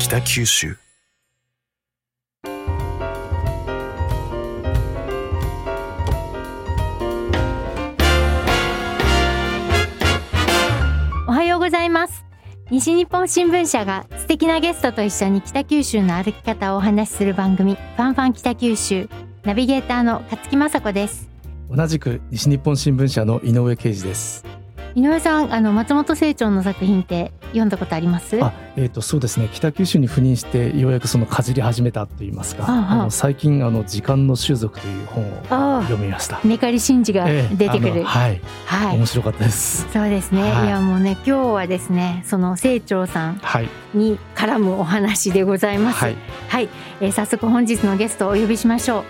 北九州。おはようございます。西日本新聞社が素敵なゲストと一緒に北九州の歩き方をお話しする番組ファンファン北九州ナビゲーターの勝木雅子です。同じく西日本新聞社の井上啓二です。井上さんあの松本清張の作品って読んだことあります？あ、えっ、とそうですね。北九州に赴任してようやくそのかじり始めたと言いますか、はあ。の最近あの時間の種族という本をあ読みました。あ。メカリ真司がええ出てくる、あのはい、はい。面白かったです。そうですね、はい。い、やもうね今日はですねその清張さんはい、に絡むお話でございます。はい、はい、えー早速本日のゲストをお呼びしましょう。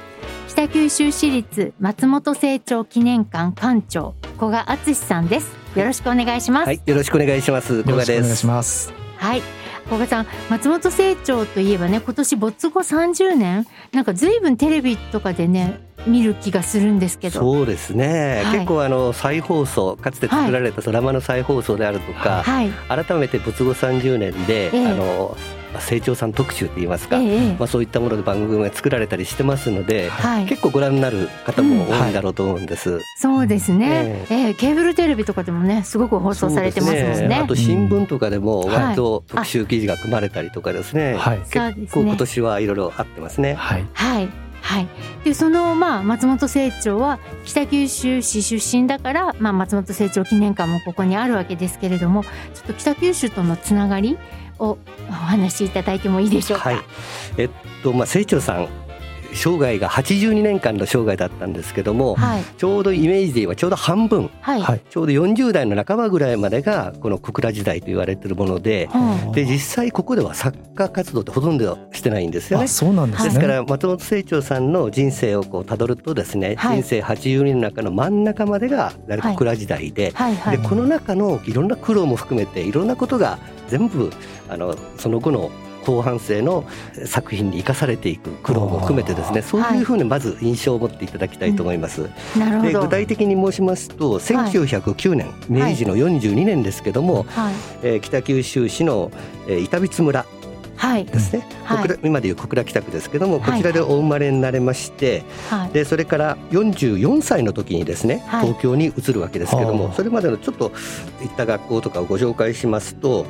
北九州市立松本清張記念館館長古賀敦さんですよろしくお願いします。はい、よろしくお願いします。よ古賀ですろしくお願いし。ます。はい。古賀さん松本清張といえばね今年没後30年なんか随分テレビとかでね見る気がするんですけど。そうですね、はい。結構あの再放送かつて作られたドラマの再放送であるとか、はい。改めて没後30年で、ええ。あのまあ成長さん特集って言いますか、ええ。ええまあ、そういったもので番組が作られたりしてますので、はい。結構ご覧になる方も多いんだろうと思うんです。そうですね、ええ。ケーブルテレビとかでもねすごく放送されてますもんそうですね。あと新聞とかでもはい割と特集記事が組まれたりとかですね、はい、結構今年はいろいろあってますね。はい、はい。はい、でそのまあ松本清張は北九州市出身だから、まあ、松本清張記念館もここにあるわけですけれどもちょっと北九州とのつながりをお話しいただいてもいいでしょうか？はい、えっとまあ清張さん生涯が82年間の生涯だったんですけども、はい。ちょうどイメージで言えばちょうど半分はい。はい、ちょうど40代の半ばぐらいまでがこの小倉時代と言われているものでうん。で実際ここでは作家活動ってほとんどしてないんですよね。あ、。そうなんですね。ですから松本清張さんの人生をこう辿るとですね、はい。人生82年の中の真ん中までが小倉時代で、はい。はい。でこの中のいろんな苦労も含めていろんなことが全部あのその後の後半生の作品に生かされていく苦労も含めてですねそういうふうにまず印象を持っていただきたいと思います。なるほど。で具体的に申しますと1909年、明治の42年ですけども、はい。えー北九州市の、えー板光村はいですね、はい。今でいう小倉北区ですけどもはい。こちらでお生まれになれまして、はい。でそれから44歳の時にですねはい。東京に移るわけですけども、はあ。それまでのちょっと行った学校とかをご紹介しますと、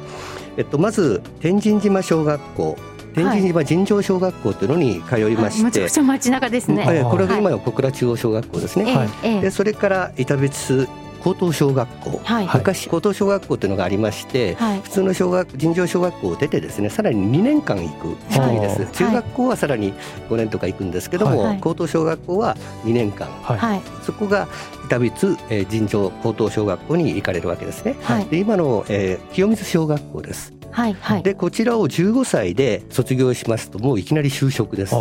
えっと、まず天神島小学校天神島尋常小学校というのに通いまはいして、むちゃくちゃ街中ですね。はいこれがはい。今の小倉中央小学校ですね。ええはいええ。でそれから板別高等小学校、はい。昔高等小学校というのがありまして、はい。普通の小学尋常小学校を出てですねさらに2年間行く仕組みです、はい。中学校はさらに5年とか行くんですけども、はい。高等小学校は2年間。そこが板別、えー尋常高等小学校に行かれるわけですね。はい。で今の、えー清水小学校です。はい。はい。でこちらを15歳で卒業しますともういきなり就職です。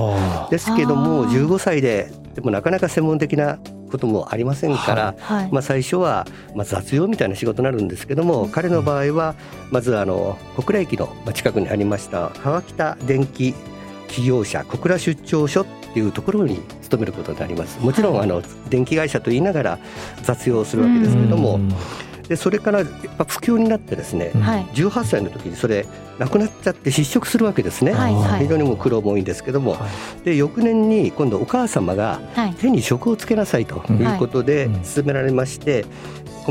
ですけどあもー15歳ででもなかなか専門的なこともありませんから、はい。まあ、最初はまあ雑用みたいな仕事になるんですけども、彼の場合はまずあの小倉駅の近くにありました川北電気企業者小倉出張所っていうところに勤めることになります。もちろんはい。あの電気会社と言いながら雑用をするわけですけども、うんでそれからやっぱ不況になってですね、うん。はい。18歳の時にそれなくなっちゃって失職するわけですね、はいはい。非常にもう苦労も多いんですけども、はい。で翌年に今度お母様がはい。手に職をつけなさいということでうん。進められまして、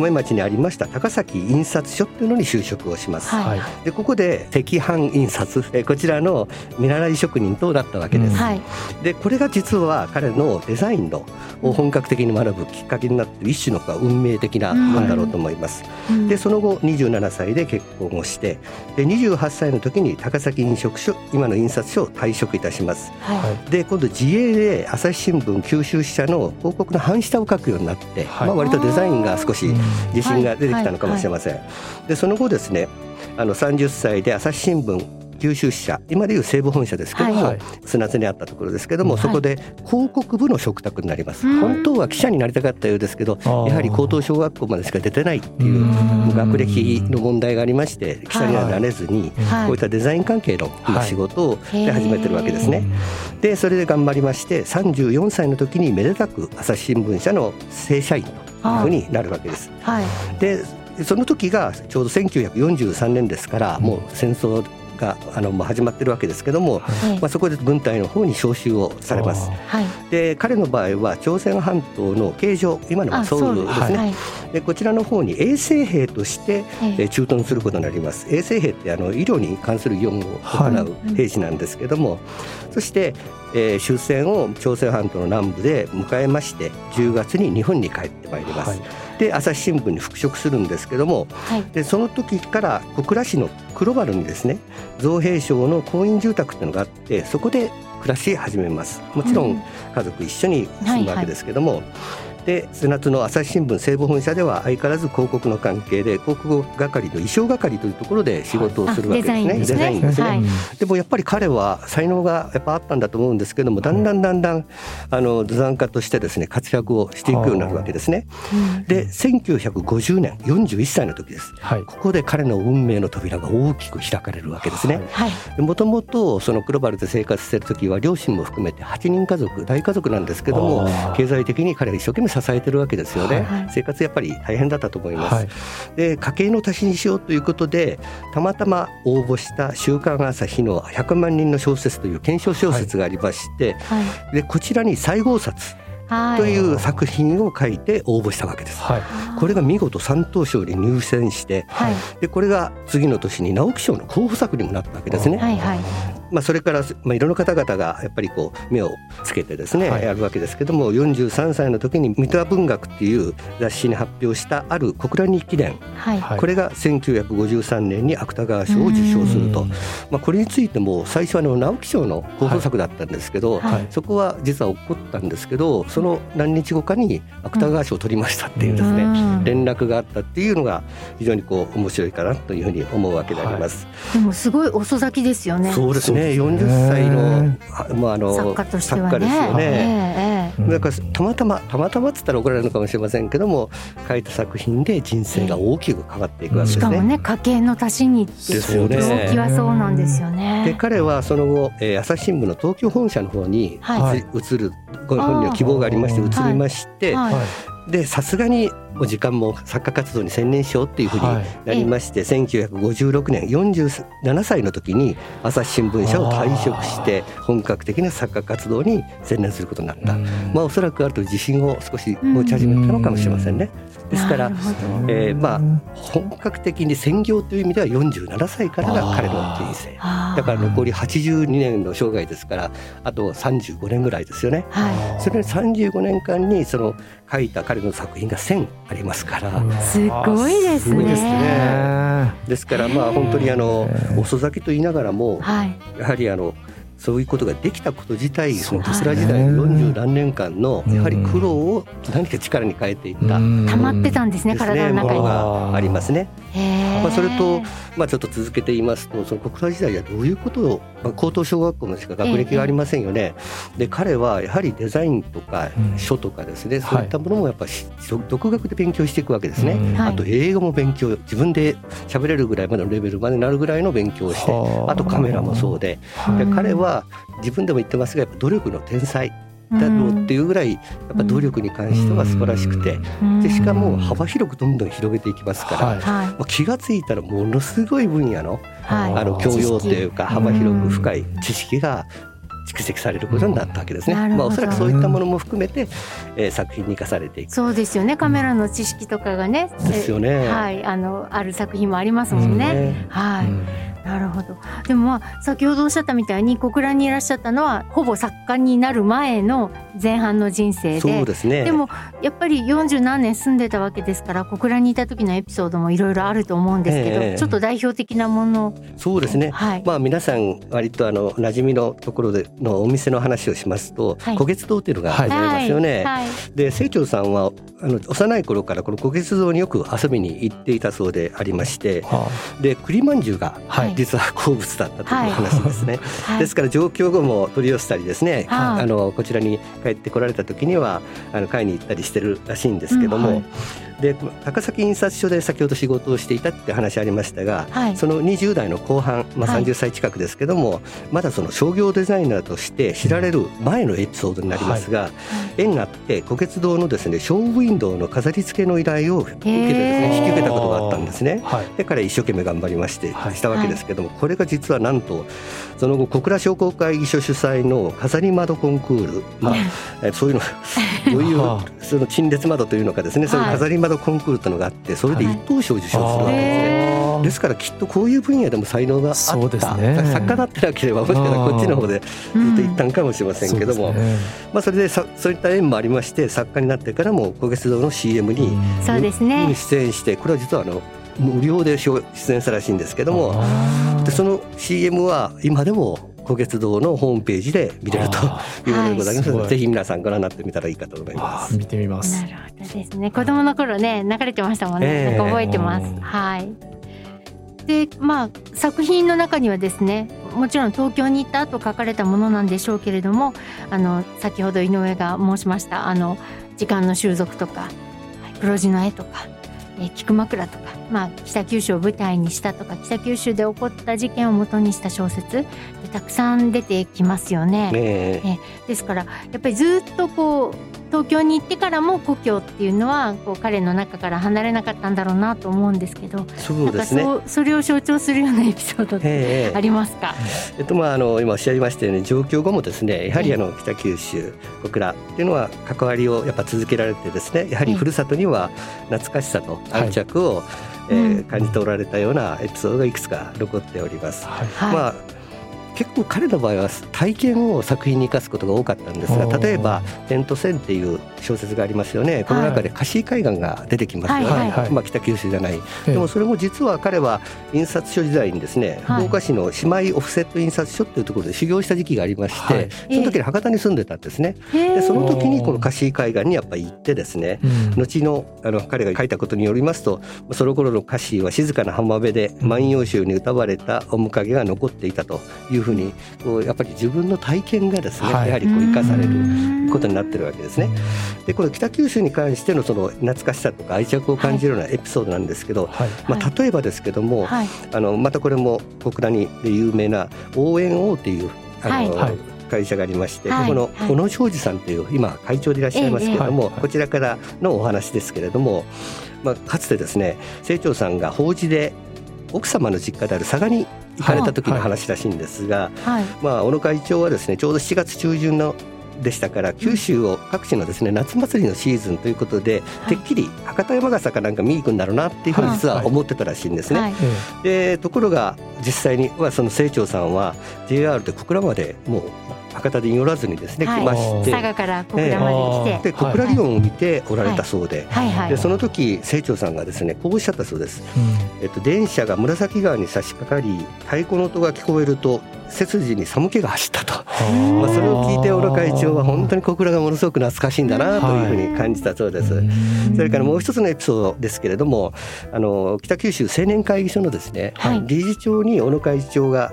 米町にありました高崎印刷所っていうのに就職をします。はい。はい。でここで赤飯印刷えこちらの見習い職人となったわけです。うんはい。でこれが実は彼のデザインのを本格的に学ぶきっかけになっている一種の運命的なものだろうと思います。うん。でその後27歳で結婚をしてで28歳の時に高崎飲食所今の印刷所を退職いたします。はい。で今度自営で朝日新聞九州支社の広告の半下を書くようになって、はい。まあ、割とデザインが少しうん自信が出てきたのかもしれません。でその後ですねあの30歳で朝日新聞九州支社今でいう西部本社ですけども、はい。砂津にあったところですけども、はい。そこで広告部の食卓になります、うん本当は記者になりたかったようですけどやはり高等小学校までしか出てないっていううん。学歴の問題がありまして記者にはなれずに、はい。こういったデザイン関係の今仕事をで始めてるわけですね。でそれで頑張りまして34歳の時にめでたく朝日新聞社の正社員というふうになるわけです。はいでその時がちょうど1943年ですからもう戦争があのもう始まってるわけですけども、ええまあ、そこで軍隊の方に招集をされます。はい。で彼の場合は朝鮮半島の形状今のあソウルですね、はい。でこちらの方に衛生兵としてえ駐屯することになります。衛生兵ってあの医療に関する業務を行う兵士なんですけども、そして、えー終戦を朝鮮半島の南部で迎えまして10月に日本に帰ってまいります、はいで朝日新聞に復職するんですけどもはい。でその時から小倉市の黒原にですね造兵省の公員住宅っていうのがあってそこで暮らし始めます。もちろうんん。家族一緒に住むわけですけども、で瀬夏の朝日新聞西部本社では相変わらず広告の関係で広告係の衣装係というところで仕事をするわけですね、あデザインですね。はい。でもやっぱり彼は才能がやっぱあったんだと思うんですけどもだんだんだんだんあの図案家としてですね活躍をしていくようになるわけですね。うん。で1950年41歳の時です。はい。ここで彼の運命の扉が大きく開かれるわけですね。はい。もともとその黒原で生活してる時は両親も含めて8人家族大家族なんですけども経済的に彼は一生懸命支えてるわけですよね、はい生活やっぱり大変だったと思います、はい。で家計の足しにしようということでたまたま応募した「週刊朝日」の「100万人の小説」という検証小説がありまして、はい。でこちらに西郷札はい。という作品を書いて応募したわけです。はい。これが見事三等賞に入選してはい。でこれが次の年に直木賞の候補作にもなったわけですね。はいはいまあ、それから、まあ、いろんな方々がやっぱりこう目をつけてですね、はい。やるわけですけども43歳の時に「三田文学」っていう雑誌に発表したある小倉日記伝、はい。はい。これが1953年に芥川賞を受賞すると、うん。まあ、これについても最初はあの直木賞の候補作だったんですけど、はい。そこは実は起こったんですけどその何日後かに芥川賞を取りましたっていうですね、うん。連絡があったっていうのが非常にこう面白いかなというふうに思うわけであります。でもすごい遅咲きですよね。そうですね。ね40歳のあまああの作家としてはね。ですよね。ええだからたまたまたまたまっつったら怒られるのかもしれませんけども書いた作品で人生が大きく変わっていくわけですね。ね家計の足しにってですよね。はそうなんですよでね彼はその後、えー朝日新聞の東京本社の方にはい。移るご本人は希望がありましてあ移りまして、はいはい。でさすがに時間も作家活動に専念しようっていうふうにはい。なりまして、1956年47歳の時に朝日新聞社を退職して本格的な作家活動に専念することになった。まあおそらくあると自信を少し持ち始めたのかもしれませんね。ですからえーまあ本格的に専業という意味では47歳からが彼の人生。だから残り82年の生涯ですからあと35年ぐらいですよね。はそれ35年間にその書いた彼の作品が1000ありますから。いすごいですすごいですね。ねですからまあ本当にあの遅咲きと言いながらもはい。やはりあのそういうことができたこと自体そのテスラ時代の40何年間のやはり苦労を何か力に変えていった。溜まってたんですね体の中に。ねものがありますね。まあ、それと、まあ、ちょっと続けて言いますとその国際時代はどういうことを、まあ、高等小学校までしか学歴がありませんよね。で彼はやはりデザインとかうん。書とかですね、そういったものもやっぱり独学で勉強していくわけですね。はい。あと英語も勉強自分で喋れるぐらいまでのレベルまでなるぐらいの勉強をしてあ。とカメラもそうで。でうん彼は自分でも言ってますがやっぱ努力の天才だろうっていうぐらいやっぱ努力に関しては素晴らしくて。うん。でしかも幅広くどんどん広げていきますから。はい。気がついたらものすごい分野のはい。あの教養というか幅広く深いい知識が蓄積されることになったわけですね。まあおそらくそういったものも含めて、えー作品に生かされていく。そうですよね。カメラの知識とかがねですよね。えはい。あのある作品もありますもんね、ねはい、なるほど。でもまあ先ほどおっしゃったみたいに小倉にいらっしゃったのはほぼ作家になる前の前半の人生で。そうですね。でもやっぱり40何年住んでたわけですから小倉にいた時のエピソードもいろいろあると思うんですけど、ええ。ちょっと代表的なもの。そうですね。はい、まあ皆さん割とあの馴染みのところでのお店の話をしますと、はい。古月堂っていうのがございますよね。はい。はい。で清張さんはあの幼い頃からこの古月堂によく遊びに行っていたそうでありましてはで栗まんじゅうがはい実は好物だったという話ですね。はい。ですから上京後も取り寄せたりですね、はい。あのこちらに帰ってこられた時にはあの買いに行ったりしてるらしいんですけども、うんはいで高崎印刷所で先ほど仕事をしていたって話ありましたが、はい。その20代の後半、まあ、はい。30歳近くですけども、まだその商業デザイナーとして知られる前のエピソードになりますが、縁があって虎穴堂のですねショーウィンドウの飾り付けの依頼を受けてですね引き受けたことがあったんですね。はい。で彼一生懸命頑張りましてはい。したわけですけども、これが実はなんとその後小倉商工会議所主催の飾り窓コンクール、まあ、えそういうの どういうはその陳列窓というのかですね。そういう飾り窓コンクールというのがあってそれで一等賞を受賞するわけですね。ですからきっとこういう分野でも才能があったそうですね。作家だってなければもしかしたらこっちの方でずっと行ったんかもしれませんけども、そうですね。まあ、それでさそういった縁もありまして作家になってからも小月堂の CM にうん。そうですね。出演してこれは実はあの無料で出演したらしいんですけども。あでその CM は今でも小月堂のホームページで見れるとあいうことでございますので、はい。ぜひ皆さんご覧になってみたらいいかと思います。あ見てみます。なるほどですね。子供の頃ね流れてましたもんね、ええ。なんか覚えてます。うんはい。でまあ作品の中にはですねもちろん東京に行った後書かれたものなんでしょうけれどもあの先ほど井上が申しましたあの時間の習俗とかはい黒字の絵とかえー菊枕とか、まあ、北九州を舞台にしたとか北九州で起こった事件を元にした小説でたくさん出てきますよね。ねえですからやっぱりずっとこう東京に行ってからも故郷っていうのはこう彼の中から離れなかったんだろうなと思うんですけどそうですね。それを象徴するようなエピソードってええ。ありますか、えっとまあ、あの今おっしゃいましたように上京後もですねやはりあの北九州小倉っていうのは関わりをやっぱ続けられてですねやはりふるさとには懐かしさと愛着を、えーうん。感じておられたようなエピソードがいくつか残っております。はい。はい。まあ結構彼の場合は体験を作品に生かすことが多かったんですが例えば「点と線」っていう小説がありますよね。この中で貸海岸が出てきますよね、はいはいまあ、北九州じゃない。ええ。でもそれも実は彼は印刷所時代にですね、はい。福岡市の姉妹オフセット印刷所っていうところで修行した時期がありまして、はい。その時に博多に住んでたんですね。でその時にこの貸海岸にやっぱり行ってですねうん。後のあの彼が書いたことによりますとその頃の歌詞は静かな浜辺で万葉集に歌われた面影が残っていたというふうにこうやっぱり自分の体験がですね、はい。やはりこう生かされうるんことになってるわけですね。でこの北九州に関してのその懐かしさとか愛着を感じるようなエピソードなんですけど、はい。まあ、例えばですけども、はい。あのまたこれも小倉にで有名な応援王っていうあの、会社がありまして、はい。ここのはい。小野昌司さんという今会長でいらっしゃいますけれども、こちらからのお話ですけれども、まあ、かつてですね清張さんが法事で奥様の実家である佐賀に行かれた時の話らしいんですが、はい。まあ、小野会長はですねちょうど7月中旬のでしたから九州を各地のですね夏祭りのシーズンということで、はい。てっきり博多山笠かなんか見に行くんだろうなっていうふうに実は思ってたらしいんですね。はい。えでところが実際にはその清張さんは JR で小倉までもう博多で寄らずにですね、はい。来まして。佐賀から小倉まで来て、えで小倉祇園を見ておられたそうで。はいはい。でその時清張さんがですねこうおっしゃったそうです、うん。えっと、電車が紫川に差し掛かり太鼓の音が聞こえると背筋に寒気が走ったと、んまあ、それを聞いて小野会長は本当に小倉がものすごく懐かしいんだなというふうに感じたそうです。うん。それからもう一つのエピソードですけれどもあの北九州青年会議所のですね、はい。理事長に小野会長が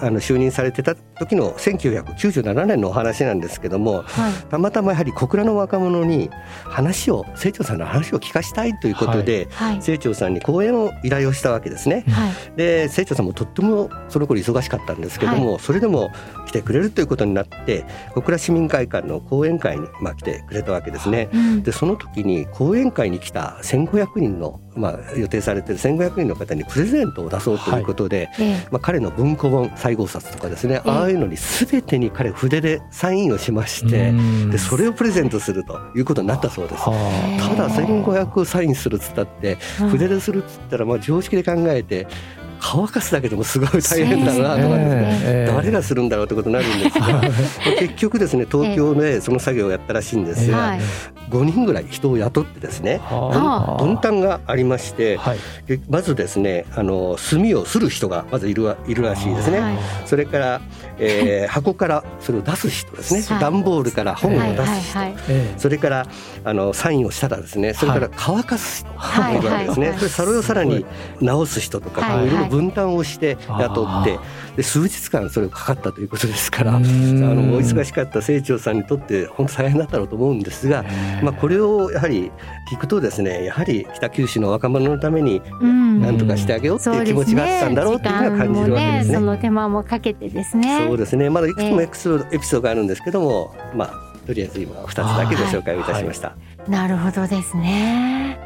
あの就任されてた時の1997年のお話なんですけどもはい。たまたまやはり小倉の若者に話を清張さんの話を聞かしたいということで、はい。清張さんに講演を依頼をしたわけですね。はい。で清張さんもとってもその頃忙しかったんですけども、それでも来てくれるということになって小倉市民会館の講演会に、まあ、来てくれたわけですね。うん。でその時に講演会に来た1500人の、まあ、予定されている1500人の方にプレゼントを出そうということで、ええ。まあ、彼の文庫本西郷札とかですね、いうのに全てに彼筆でサインをしまして、うんでそれをプレゼントするということになったそうです。はただ1500サインするっつったってうん筆でするっつったらまあ常識で考えて乾かすだけでもすごい大変だなとかですね、ええ誰がするんだろうってことになるんですが結局ですね東京でその作業をやったらしいんですが、はい5人ぐらい人を雇ってですねは分担がありましてはい。でまずですねあの炭をする人がまずいるわいるらしいですね。はい。それから、えー 箱からそれを出す人ですね、はい。段ボールから本をはい出す人、はい。それからあのサインをしたらですねそれから乾かす人はいがいるわけですね、はい。それそれをさらに直す人とか、はいいろいろ分担をして雇ってあで数日間それをかかったということですから、うん。あのお忙しかった清張さんにとって本当大変だったろうと思うんですがまあ、これをやはり聞くとですねやはり北九州の若者のためにうん。何とかしてあげようっていう気持ちがあったんだろうっていうのは感じるわけですね。その手間もかけてですね。そうですね。まだいくつもエピソード,、エピソードがあるんですけどもまあとりあえず今2つだけご紹介をいたしました。なるほどですね。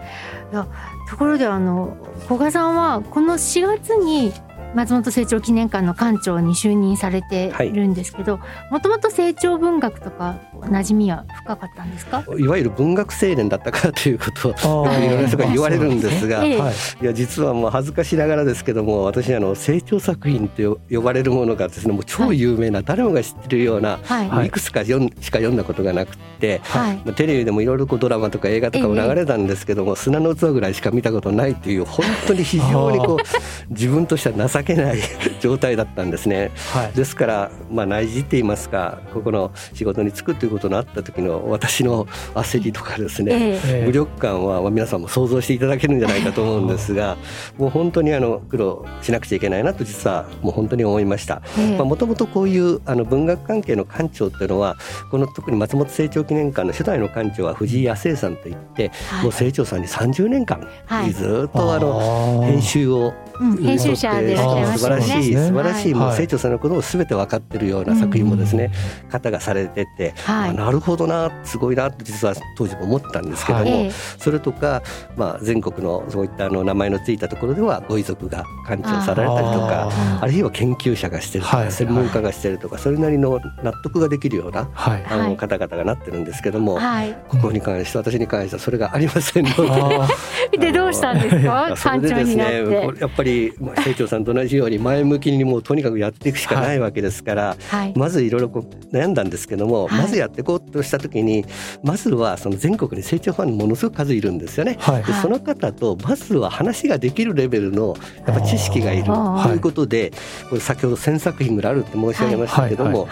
ところであの古賀さんはこの4月に松本清張記念館の館長に就任されているんですけどもともと清張文学とか馴染みは深かったんですか？いわゆる文学青年だったかということをいろんな人が言われるんですが、ええ。はいいや実はもう恥ずかしながらですけども私あの成長作品と呼ばれるものがですねもう超有名な、誰もが知ってるような、はい。いくつか読んしか読んだことがなくって、はい。まあテレビでもいろいろこうドラマとか映画とかも流れたんですけども、砂の器ぐらいしか見たことないという本当に非常にこう 自分としては情けない 状態だったんですね。はい。ですから、まあ、内示って言いますかここの仕事に就くということになった時の私の焦りとかですね、ええ。ええ。無力感はまあ皆さんも想像していただけるんじゃないかと思うんですがもう本当にあの苦労しなくちゃいけないなと実はもう本当に思いました。ええ。もともとこういうあの文学関係の館長っていうのはこの特に松本清張記念館の初代の館長は藤井康江さんといって、はい。もう清張さんに30年間、はい。ずっとあのー。編集をうん編集者でいら素晴らしい、ね。素晴らしい、もうはい清張さんのことを全て分かってるような作品もですね、方がされてて、なるほどなすごいなって実は当時も思ったんですけども、それとか、まあ、全国のそういったあの名前のついたところではご遺族が館長されたりとかああるいは研究者がしてるとか、はい専門家がしてるとかそれなりの納得ができるようなはいあの、はい方々がなってるんですけども、はい。ここに関して私に関してはそれがありませんので。あ でどうしたんですか？館長になって。やっぱりまあ清張さんと同じように前向きにもうとにかくやっていくしかないわけですから、はい。まずいろいろこう悩んだんですけども、はい。まずやっていこうとした時にまずはその全国に清張ファンものすごく数いるんですよね。はい。はい。でその方とまずは話ができるレベルのやっぱ知識がいるということで、これ先ほど1,000作品ぐらいあるって申し上げましたけども、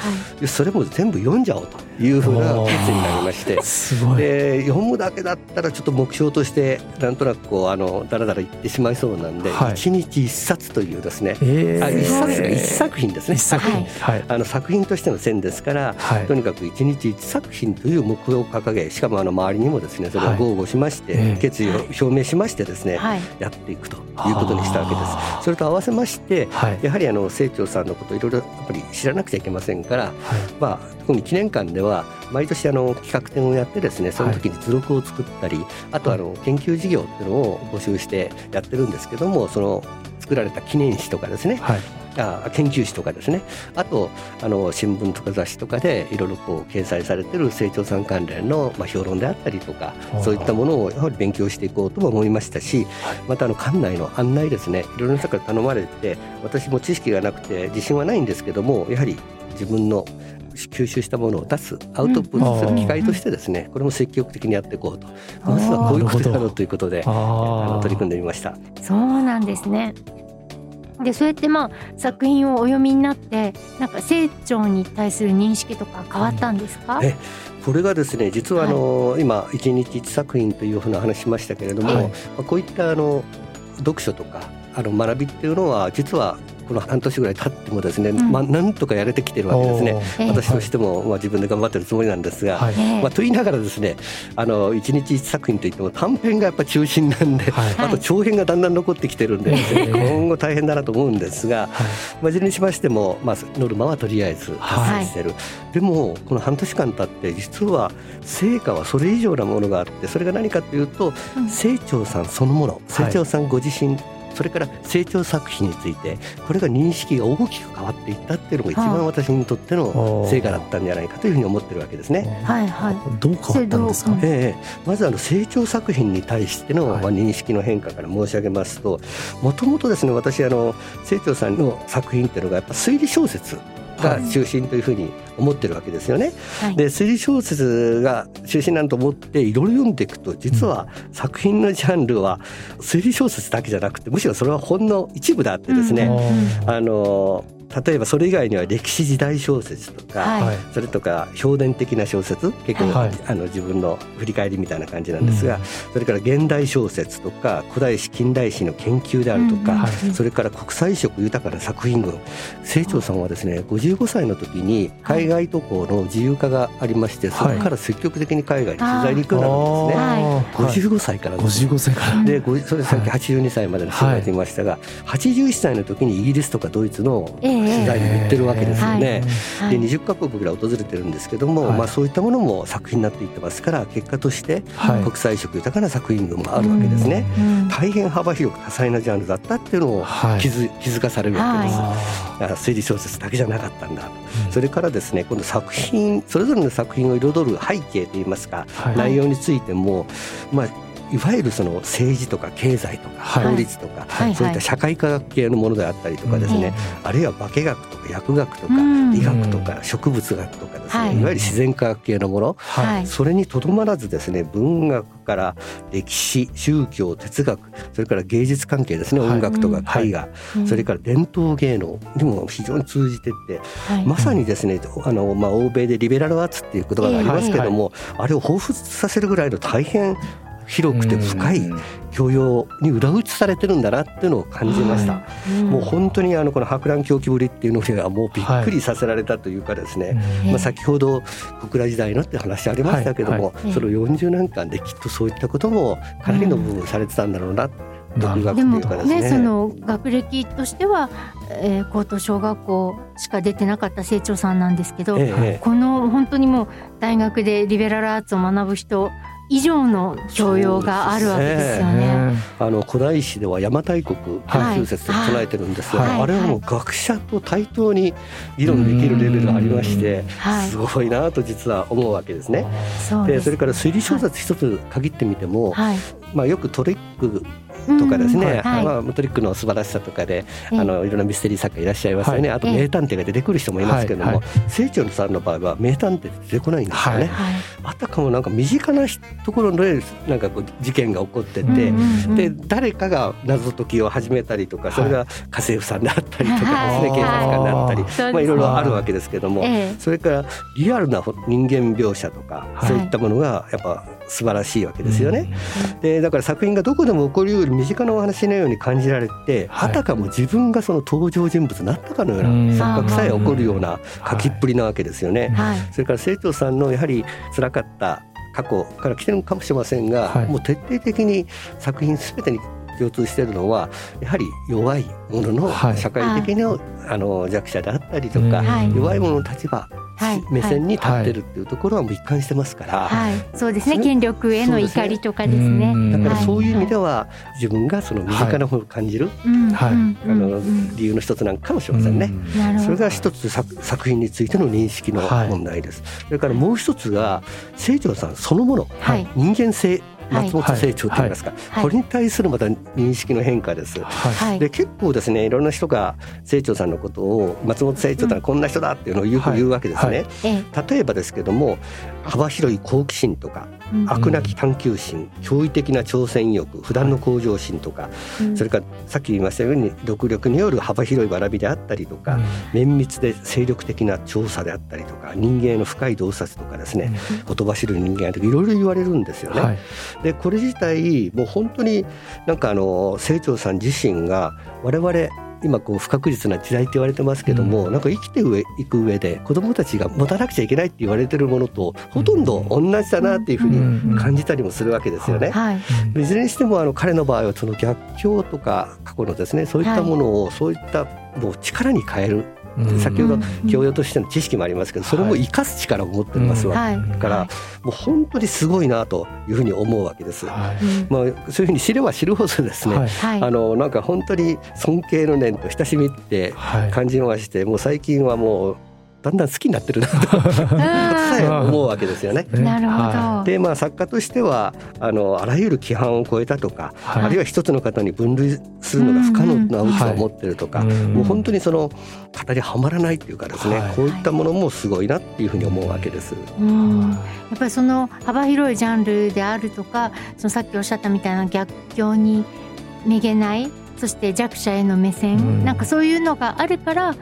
それも全部読んじゃおうというふうな決意になりまして。で読むだけだったらちょっと目標としてなんとなくこうあのだらだら言ってしまいそうなんで、はい。一日一冊というですね、えーあ一冊が一作品ですね一作品。はい。あの作品としての線ですから、はいとにかく一日一作品という目標を掲げしかもあの周りにもですねそれをはい豪語しまして、ええ決意を表明しましてですね、はい。やっていくということにしたわけですそれと合わせましてはい。やはりあの清張さんのこといろいろやっぱり知らなくちゃいけませんから、はい。まあ、特に記念館では毎年あの企画展をやってですねその時に図録を作ったり、あとあの研究事業っていうのを募集してやってるんですけどもその作られた記念誌とかですね。はい。あ研究誌とかですね。あとあの新聞とか雑誌とかでいろいろこう掲載されてる清張さん関連の、まあ、評論であったりとかそういったものをやはり勉強していこうとも思いましたしまたあの館内の案内ですね。いろいろな人から頼まれて私も知識がなくて自信はないんですけどもやはり自分の吸収したものを出すアウトプットする機会としてですねこれも積極的にやっていこうと。まずはこういうことだろうということであ。の取り組んでみました。そうなんですね。でそうやってまあ作品をお読みになってなんか成長に対する認識とか変わったんですか？えこれがですね実はあの、今一日一作品というふうな話しましたけれども、はいまあこういったあの読書とかあの学びっていうのは実はこの半年ぐらい経ってもですね、んまあなんとかやれてきてるわけですね。私としても、まあ、自分で頑張ってるつもりなんですが、はい。ええまあ、と言いながらですねあの一日一作品といっても短編がやっぱ中心なんで、はい。はいあと長編がだんだん残ってきてるんで、ねええ今後大変だなと思うんですが、はい。まあ、いずれにしましても、まあ、ノルマはとりあえず達成してる、でもこの半年間経って実は成果はそれ以上なものがあってそれが何かというとうん清張さんそのもの清張さんご自身、それから清張作品についてこれが認識が大きく変わっていったっていうのが一はあ番私にとっての成果だったんじゃないかというふうに思ってるわけですね。はいはい。どう変わったんですか？ええ、まずあの成長作品に対しての、認識の変化から申し上げますともともとですね私あの清張さんの作品っていうのがやっぱ推理小説が中心というふうに思ってるわけですよね。はい。で推理小説が中心なんと思っていろいろ読んでいくと実は作品のジャンルは推理小説だけじゃなくてむしろそれはほんの一部であってですね、うんあの例えばそれ以外には歴史時代小説とか、はい。それとか評伝的な小説結構、はい。あの自分の振り返りみたいな感じなんですが、それから現代小説とか古代史近代史の研究であるとか、うんうん。はいそれから国際色豊かな作品群。清張さんはですね55歳の時に海外渡航の自由化がありまして、そこから積極的に海外に取材に行くようになるんですね。あー。はい。55歳からです55歳でごそれさっき82歳までの人がいましたが、81歳の時にイギリスとかドイツのええ取材に行ってるわけですよね。はい。で20カ国ぐらい訪れてるんですけども、はい。まあ、そういったものも作品になっていってますから結果としてはい。国際色豊かな作品群もあるわけですね。うん。大変幅広く多彩なジャンルだったっていうのをはい。気づ,、気づかされるわけです。ああ推理小説だけじゃなかったんだ、ーそれからですね今度作品それぞれの作品を彩る背景といいますか、はい。内容についても、まあ、いわゆるその政治とか経済とかはい。法律とか、はい。そういった社会科学系のものであったりとかですね、あるいは化学とか薬学とかうん医学とか植物学とかですね、はい。い、わゆる自然科学系のもの、はい。はい。それにとどまらずですね文学から歴史宗教哲学それから芸術関係ですね。はい。音楽とかはい絵画、うん。それから伝統芸能にも非常に通じてってはい。まさにですねあの、まあ、欧米でリベラルアーツっていう言葉がありますけども、あれを彷彿させるぐらいの大変広くて深いうん教養に裏打ちされてるんだなっていうのを感じました。うんもう本当にあのこの博覧狂気ぶりっていうのにはもうびっくりさせられたというかですね、ええまあ、先ほど小倉時代のって話ありましたけども、はい。はい。その40年間できっとそういったこともかなりの部分されてたんだろうな、独学ってでもいうかですね。ねその学歴としては、えー高等小学校しか出てなかった清張さんなんですけど、ええええ。この本当にもう大学でリベラルアーツを学ぶ人以上の教養があるわけですよね。あの古代史では邪馬台国研究説と唱えてるんですが、はい。あれはもう学者と対等に議論できるレベルがありまして、はい。すごいなと実は思うわけですね。そでそれから推理小説一つ限ってみても、はい、まあ、よくトリックとかですね、うんはい。まあ、トリックの素晴らしさとかで、ええ。あのいろんなミステリー作家いらっしゃいますよね、はい。あと名探偵が出てくる人もいますけども、清張さんの場合は名探偵出てこないんですよね。あたかもなんか身近なところでなんかこう事件が起こってて、で誰かが謎解きを始めたりとかそれが家政婦さんであったりとかですね、はい警察官であったり、まあ、いろいろあるわけですけども、ええ。それからリアルな人間描写とか、はい。そういったものがやっぱ素晴らしいわけですよね。でだから作品がどこでも起こりうる身近なお話のように感じられて、はい。あたかも自分がその登場人物になったかのようなうん。錯覚さえ起こるような書きっぷりなわけですよね。はい。それから清張さんのやはり辛かった過去から来てるのかもしれませんが、はい。もう徹底的に作品すべてに共通しているのはやはり弱いもののはい。社会的な、あの弱者であったりとか、はい。弱い者の立場、はい目線に立ってるっていうところはもう一貫してますから、はい、そうですね。権力への怒りとかですね。うんだからはいそういう意味では自分がその身近なものを感じる、うんはい。うんあのうん。理由の一つなんかもしれませんね。それが一つ作作品についての認識のはい。問題です。それからもう一つが清張さんそのもの、はい。人間性はい松本清張といいますか、はい。これに対するまた認識の変化です。はい。はいで結構ですねいろんな人が清張さんのことを松本清張とはこんな人だっていうのをよく言うわけですね。例えばですけども幅広い好奇心とか飽くなき探求心驚異的な挑戦意欲不断の向上心とか、うん。それからさっき言いましたように独力による幅広い学びであったりとか、綿密で精力的な調査であったりとか人間への深い洞察とかですね、ほとばしる人間とかいろいろ言われるんですよね。はい。でこれ自体もう本当になんかあの清張さん自身が我々今こう不確実な時代って言われてますけども、うん。なんか生きていく上で子どもたちが持たなくちゃいけないって言われてるものとほとんど同じだなっていうふうに感じたりもするわけですよね。はい。い。ずれにしてもあの彼の場合はその逆境とか過去のですねそういったものをそういったもう力に変える、先ほど教養としての知識もありますけどそれも生かす力を持ってますわ、はい。だからもう本当にすごいなというふうに思うわけです。まあ、そういうふうに知れば知るほどですね、あのなんか本当に尊敬の念と親しみってはい。感じましてもう最近はもうだんだん好きになってるなと。さえ思うわけですよね。ね なるほど。はでまあ作家としてはあのあらゆる規範を超えたとか、はい。あるいは一つの方に分類するのが不可能な大きさを持ってるとか、うんうん。もう本当にその語りはまらないっていうかですね、はい。こういったものもすごいなっていうふうに思うわけです。うん。やっぱりその幅広いジャンルであるとかそのさっきおっしゃったみたいな逆境にめげないそして弱者への目線、うん。なんかそういうのがあるから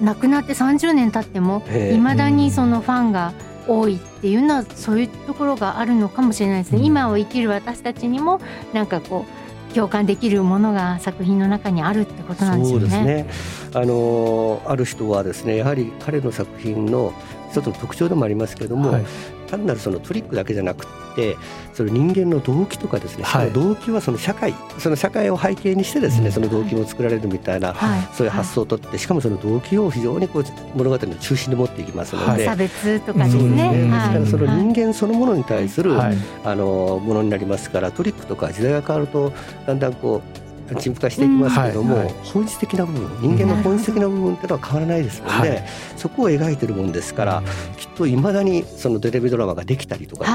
亡くなって30年経ってもええいまだにそのファンが多いっていうのはそういうところがあるのかもしれないですね。うん今を生きる私たちにもなんかこう共感できるものが作品の中にあるってことなんですそう。ですね。あのある人はですねやはり彼の作品の一つの特徴でもありますけれども、はい単なるそのトリックだけじゃなくってその人間の動機とかですね、はい。その動機はその社会その社会を背景にしてですね、うん。その動機も作られるみたいな、はい、そういう発想をとってしかもその動機を非常にこう物語の中心に持っていきますので。差別とかですそうですね。ねはい。ですからそのはい人間そのものに対する、はい。あのものになりますからトリックとか時代が変わるとだんだんこう陳腐化していきますけども、うんはいはい。本質的な部分人間の本質的な部分っていうのは変わらないですので、はい。そこを描いてるもんですから、きっといまだにそのテレビドラマができたりとか、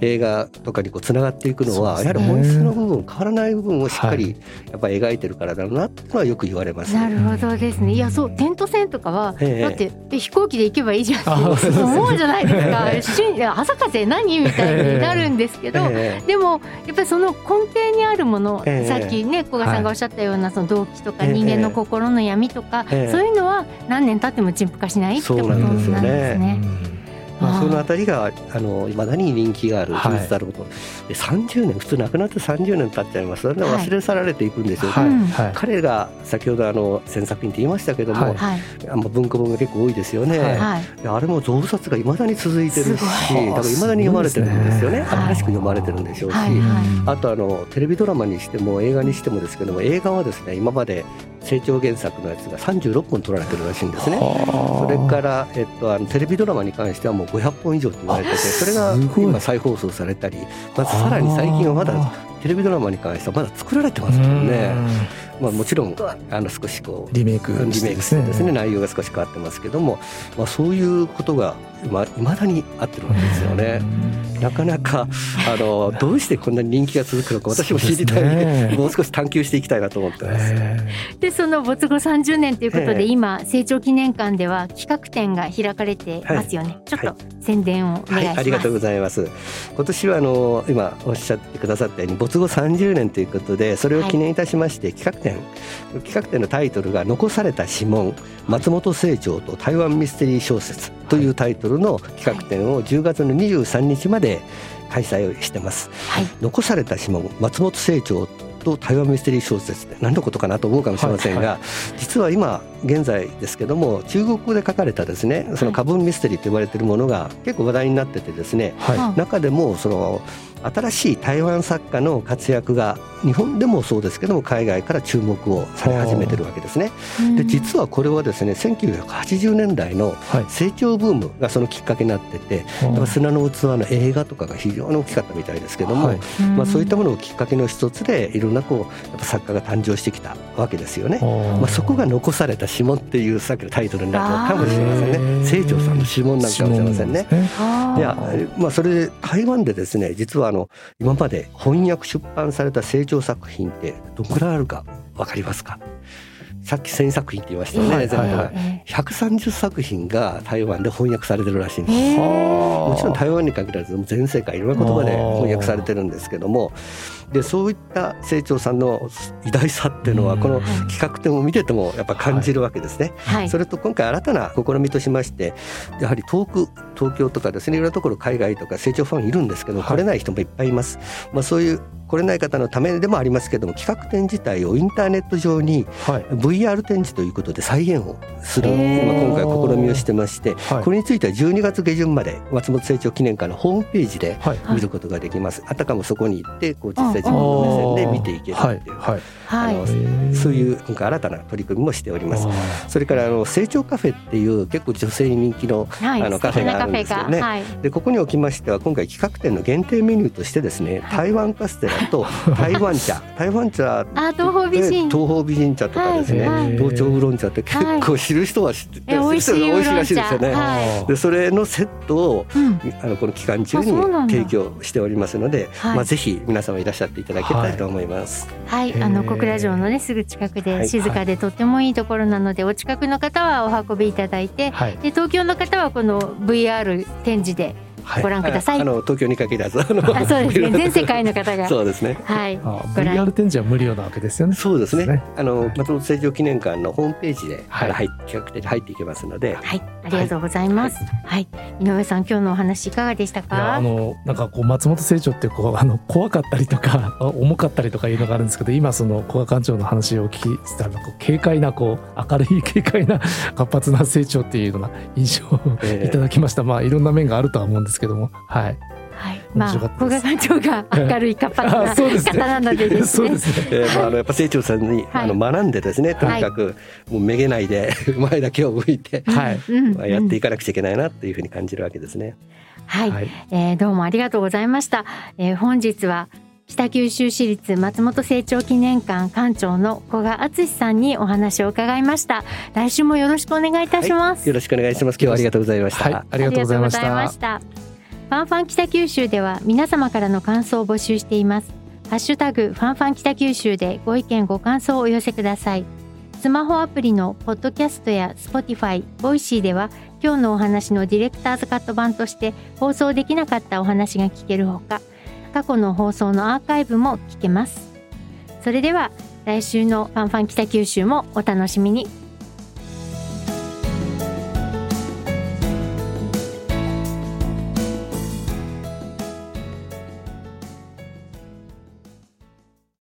映画とかにこうつながっていくのは、やはり本質の部分変わらない部分をしっかはりやっぱり描いてるからだろうなっていうのはよく言われます。なるほどですね。いやそうテント船とかは、ええ。だってえ飛行機で行けばいいじゃんって 思うじゃないですか。朝風何みたいになるんですけど。えでもやっぱりその根底にあるもの、ええ。さっきね古賀さんがおっしゃったようなその動機とかええ。人間の心の闇とか、ええ。そういうのは何年経っても陳腐化しないってことななんですね。まあ、そのあたりがあの未だに人気がある事実であること、で30年普通亡くなって30年経っちゃいます。それで忘れ去られていくんですよ、はい。うんはい。彼が先ほどあの千作品って言いましたけども、はい。はいあんま文庫本が結構多いですよね、はい。あれも増刷がいまだに続いてるしだからいまだに読まれてるんですよね。ね。新しく読まれてるんでしょうし、はい。はい。あとあのテレビドラマにしても映画にしてもですけども映画はですね今まで成長原作のやつが36本撮られてるらしいんですね。それから、えっと、あのテレビドラマに関してはもう500本以上と言われててそれが今再放送されたりまずさらに最近はまだテレビドラマに関してはまだ作られてますもんね。まあ、もちろんあの少しこうリメイクリメイクしてですね。内容が少し変わってますけども、まあ、そういうことがいま未だに合ってるわけですよね。なかなかあのどうしてこんなに人気が続くのか私も知りたい、そうですね。もう少し探求していきたいなと思ってます。えでその没後30年ということで、ええ。今成長記念館では企画展が開かれてますよね、ちょっはと宣伝をお願いします、はい、ありがとうございます。今年はあの今おっしゃってくださったように没後30年ということでそれを記念いたしまして企画展、企画展のタイトルが残された指紋。松本清張と台湾ミステリー小説。というタイトルの企画展を10月の23日まで開催をしてます。はい。残された指紋。松本清張と台湾ミステリー小説。って何のことかなと思うかもしれませんが、はい。実は今現在ですけども中国語で書かれたですねそのカブンミステリーと呼ばれているものが結構話題になっててですねは中でもその新しい台湾作家の活躍が日本でもそうですけども海外から注目をされ始めてるわけですね。で実はこれはですね1980年代のいはい成長ブームがそのきっかけになっててやっぱ砂の器の映画とかが非常に大きかったみたいですけども、はい。まあ、そういったものをきっかけの一つでいろんなこうやっぱ作家が誕生してきたわけですよね。まあ、そこが残された指紋っていうさっきのタイトルになるのかもしれませんね。清張さんの指紋なんかもしれませんね。いやあまあ、それで台湾でですね実はあの今まで翻訳出版された清張作品ってどんくらいあるか分かりますか？さっき1000作品って言いましたよね、はい全部はい。はいえ130作品が台湾で翻訳されてるらしいんです。えもちろん台湾に限らず全世界いろんな言葉で翻訳されてるんですけども。でそういった清張さんの偉大さっていうのはうん。このはい企画展を見ててもやっぱ感じるわけですね。はい。それと今回新たな試みとしましてやはり遠く東京とかですねいろんなところ海外とか成長ファンいるんですけど、はい。来れない人もいっぱいいます。まあ、そういう来れない方のためでもありますけども企画展自体をインターネット上にはい。VR 展示ということで再現をする、へー。まあ、今回試みをしてまして、はい。これについては12月下旬まで松本清張記念館のホームページではい。見ることができます。あたかもそこに行ってこう実際自分の目線で見ていけるっていう、はい。はい。あのそういう今回新たな取り組みもしております。それからあの成長カフェっていう結構女性に人気のはい。あのカフェがあるんですよね。でここにおきましては今回企画展の限定メニューとしてですね台湾カステラと台湾茶。台湾茶。あ東方美人。東方美人茶とかですね、はい。はい。東京ウーロン茶って結構知る人は知ってて、え美味しい美味しいらしいですよね。はい。でそれのセットをうん。あのこの期間中に提供しておりますので、はい。まあぜひ皆様いらっしゃっていただけたらと思います。はい、あの小倉城のねすぐ近くはい。で静かでとってもいいところなので、お近くの方はお運びいただいて、はい。で東京の方はこの VR 展示でご覧ください。あの東京に限らずあそうですね。全世界の方が。そうですね。はい。あご覧。VR 展示は無料なわけですよね。そうですね。ね。あの松本清張記念館のホームページではいから入って企画的に入っていけますので、はい、ありがとうございます。はい、井上さん、今日のお話いかがでしたか？あ。のなんかこう松本清張ってこうあの怖かったりとかあ 重かったりとかいうのがあるんですけど今その古賀館長の話をお聞きしたらこう軽快なこう明るい軽快な活発な清張っていうのが印象をえーいただきました、まあいろんな面があるとは思うんですけども。はい。はい、まあ、面白かった古賀です館長が明るい活発なあそうですね。方なのでですね。そうですね。えーまあ、あのやっぱ清張さんに、はい。あの学んでですねとにかくもうめげないで 前だけを向いて、はい。うんまあ、やってうんいかなくちゃいけないなっていうふうに感じるわけですね。はい、はい。えーどうもありがとうございました。えー本日は北九州市立松本清張記念館館長の古賀厚志さんにお話を伺いました。来週もよろしくお願いいたします。よろしくお願いします。今日はありがとうございました。はいありがとうございましたありがとうございましたファンファン北九州では皆様からの感想を募集しています。ハッシュタグファンファン北九州でご意見ご感想をお寄せください。スマホアプリのポッドキャストや Spotify、ボイシーでは今日のお話のディレクターズカット版として放送できなかったお話が聞けるほか、過去の放送のアーカイブも聞けます。それでは来週のファンファン北九州もお楽しみに。